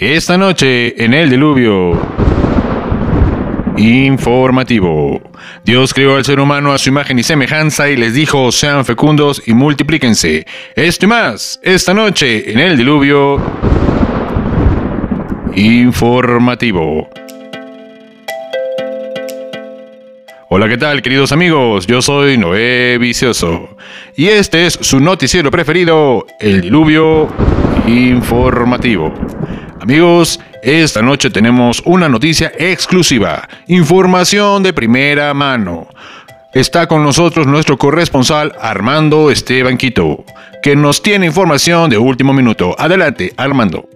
Esta noche en el diluvio. Informativo. Dios creó al ser humano a su imagen y semejanza y les dijo, sean fecundos y multiplíquense. Esto y más, esta noche en el diluvio. Informativo. Hola, ¿qué tal, queridos amigos? Yo soy Noé Vicioso. Y este es su noticiero preferido, El Diluvio Informativo. Amigos, esta noche tenemos una noticia exclusiva, información de primera mano. Está con nosotros nuestro corresponsal Armando Esteban Quito, que nos tiene información de último minuto. Adelante, Armando.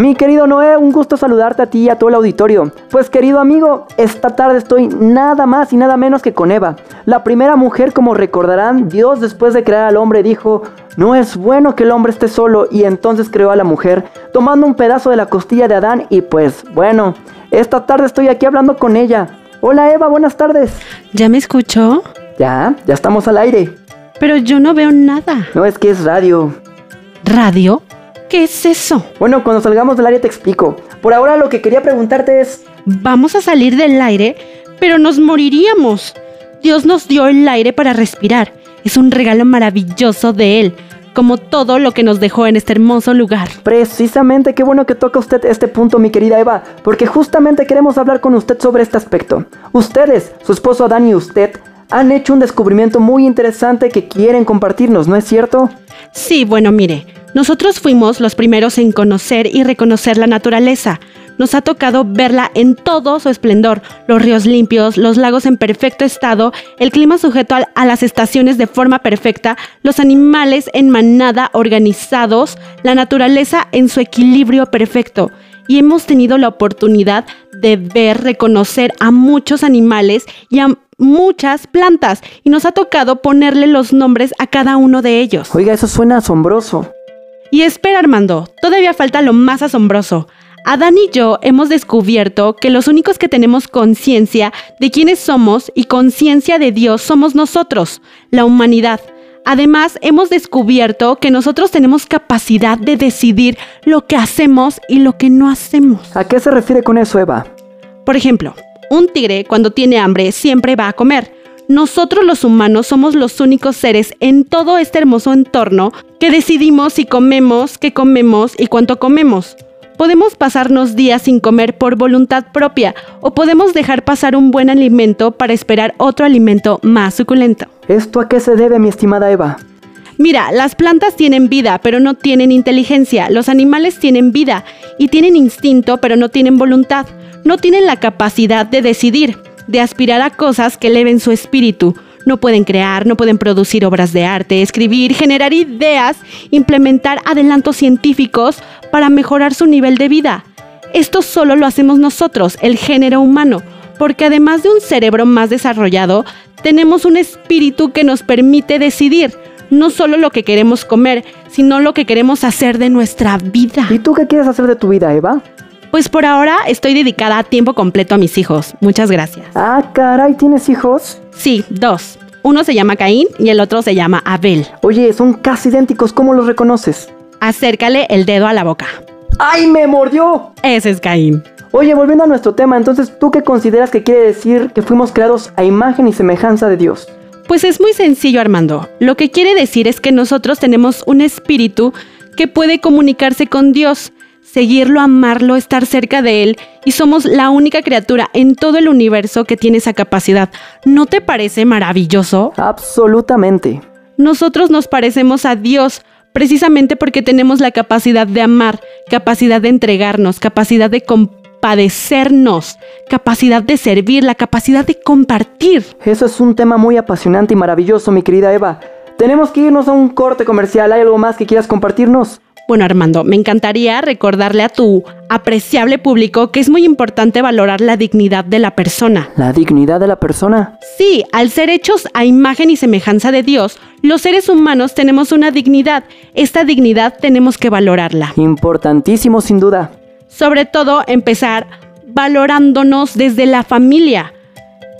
Mi querido Noé, un gusto saludarte a ti y a todo el auditorio. Pues querido amigo, esta tarde estoy nada más y nada menos que con Eva. La primera mujer, como recordarán, Dios después de crear al hombre dijo, no es bueno que el hombre esté solo y entonces creó a la mujer, tomando un pedazo de la costilla de Adán y pues bueno, esta tarde estoy aquí hablando con ella. Hola Eva, buenas tardes. ¿Ya me escuchó? Ya, ya estamos al aire. Pero yo no veo nada. No es que es radio. ¿Radio? ¿Qué es eso? Bueno, cuando salgamos del aire te explico. Por ahora lo que quería preguntarte es... Vamos a salir del aire, pero nos moriríamos. Dios nos dio el aire para respirar. Es un regalo maravilloso de Él, como todo lo que nos dejó en este hermoso lugar. Precisamente, qué bueno que toca usted este punto, mi querida Eva, porque justamente queremos hablar con usted sobre este aspecto. Ustedes, su esposo Adán y usted, han hecho un descubrimiento muy interesante que quieren compartirnos, ¿no es cierto? Sí, bueno, mire, nosotros fuimos los primeros en conocer y reconocer la naturaleza. Nos ha tocado verla en todo su esplendor, los ríos limpios, los lagos en perfecto estado, el clima sujeto a, las estaciones de forma perfecta, los animales en manada organizados, la naturaleza en su equilibrio perfecto. Y hemos tenido la oportunidad de ver, reconocer a muchos animales y a muchas plantas y nos ha tocado ponerle los nombres a cada uno de ellos. Oiga, eso suena asombroso. Y espera Armando, todavía falta lo más asombroso. Adán y yo hemos descubierto que los únicos que tenemos conciencia de quiénes somos y conciencia de Dios somos nosotros, la humanidad. Además, hemos descubierto que nosotros tenemos capacidad de decidir lo que hacemos y lo que no hacemos. ¿A qué se refiere con eso, Eva? Por ejemplo, un tigre cuando tiene hambre siempre va a comer. Nosotros los humanos somos los únicos seres en todo este hermoso entorno que decidimos si comemos, qué comemos y cuánto comemos. Podemos pasarnos días sin comer por voluntad propia o podemos dejar pasar un buen alimento para esperar otro alimento más suculento. ¿Esto a qué se debe, mi estimada Eva? Mira, las plantas tienen vida, pero no tienen inteligencia. Los animales tienen vida y tienen instinto, pero no tienen voluntad. No tienen la capacidad de decidir, de aspirar a cosas que eleven su espíritu. No pueden crear, no pueden producir obras de arte, escribir, generar ideas, implementar adelantos científicos para mejorar su nivel de vida. Esto solo lo hacemos nosotros, el género humano, porque además de un cerebro más desarrollado, tenemos un espíritu que nos permite decidir no solo lo que queremos comer, sino lo que queremos hacer de nuestra vida. ¿Y tú qué quieres hacer de tu vida, Eva? Pues por ahora estoy dedicada a tiempo completo a mis hijos. Muchas gracias. Ah, caray, ¿tienes hijos? Sí, dos. Uno se llama Caín y el otro se llama Abel. Oye, son casi idénticos, ¿cómo los reconoces? Acércale el dedo a la boca. ¡Ay, me mordió! Ese es Caín. Oye, volviendo a nuestro tema, entonces, ¿tú qué consideras que quiere decir que fuimos creados a imagen y semejanza de Dios? Pues es muy sencillo, Armando. Lo que quiere decir es que nosotros tenemos un espíritu que puede comunicarse con Dios, seguirlo, amarlo, estar cerca de Él, y somos la única criatura en todo el universo que tiene esa capacidad. ¿No te parece maravilloso? Absolutamente. Nosotros nos parecemos a Dios precisamente porque tenemos la capacidad de amar, capacidad de entregarnos, capacidad de compadecernos, capacidad de servir, la capacidad de compartir. Eso es un tema muy apasionante y maravilloso, mi querida Eva. Tenemos que irnos a un corte comercial. ¿Hay algo más que quieras compartirnos? Bueno, Armando, me encantaría recordarle a tu apreciable público que es muy importante valorar la dignidad de la persona. ¿La dignidad de la persona? Sí, al ser hechos a imagen y semejanza de Dios, los seres humanos tenemos una dignidad. Esta dignidad tenemos que valorarla. Importantísimo, sin duda. Sobre todo, empezar valorándonos desde la familia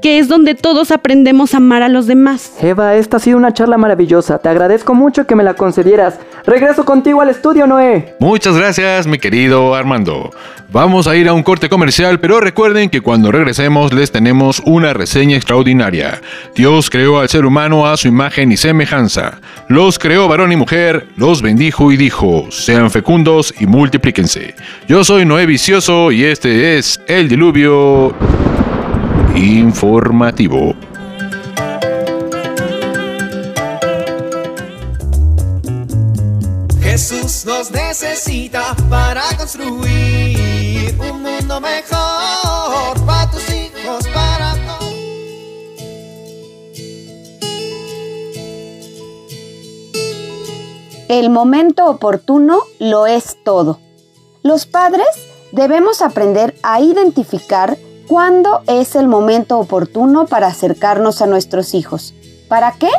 que es donde todos aprendemos a amar a los demás. Eva, esta ha sido una charla maravillosa. Te agradezco mucho que me la concedieras. Regreso contigo al estudio, Noé. Muchas gracias, mi querido Armando. Vamos a ir a un corte comercial, pero recuerden que cuando regresemos les tenemos una reseña extraordinaria. Dios creó al ser humano a su imagen y semejanza. Los creó varón y mujer, los bendijo y dijo, sean fecundos y multiplíquense. Yo soy Noé Vicioso y este es El Diluvio informativo. Jesús nos necesita para construir un mundo mejor para tus hijos, para todos. El momento oportuno lo es todo. Los padres debemos aprender a identificar ¿Cuándo es el momento oportuno para acercarnos a nuestros hijos? ¿Para qué?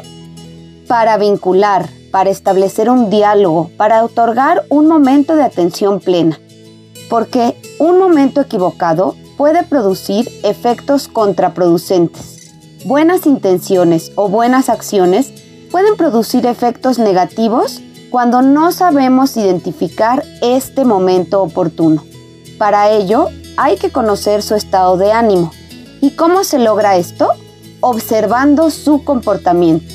Para vincular, para establecer un diálogo, para otorgar un momento de atención plena. Porque un momento equivocado puede producir efectos contraproducentes. Buenas intenciones o buenas acciones pueden producir efectos negativos cuando no sabemos identificar este momento oportuno. Para ello, hay que conocer su estado de ánimo. ¿Y cómo se logra esto? Observando su comportamiento.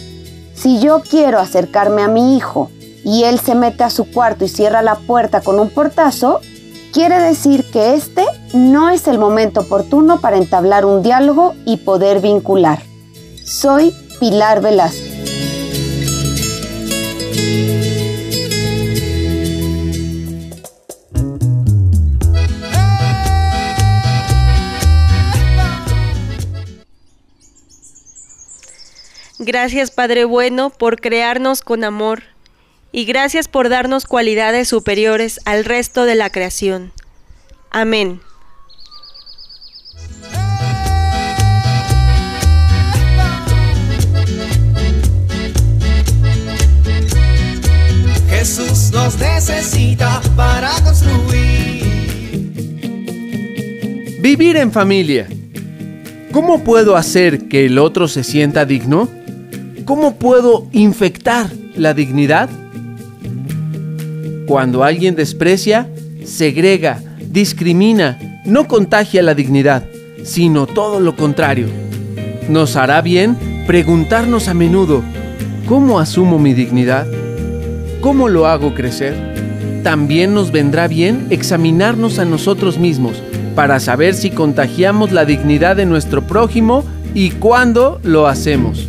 Si yo quiero acercarme a mi hijo y él se mete a su cuarto y cierra la puerta con un portazo, quiere decir que este no es el momento oportuno para entablar un diálogo y poder vincular. Soy Pilar Velasco. Gracias Padre bueno por crearnos con amor y gracias por darnos cualidades superiores al resto de la creación. Amén. Jesús nos necesita para construir. Vivir en familia. ¿Cómo puedo hacer que el otro se sienta digno? ¿Cómo puedo infectar la dignidad? Cuando alguien desprecia, segrega, discrimina, no contagia la dignidad, sino todo lo contrario. Nos hará bien preguntarnos a menudo, ¿cómo asumo mi dignidad? ¿Cómo lo hago crecer? También nos vendrá bien examinarnos a nosotros mismos para saber si contagiamos la dignidad de nuestro prójimo y cuándo lo hacemos.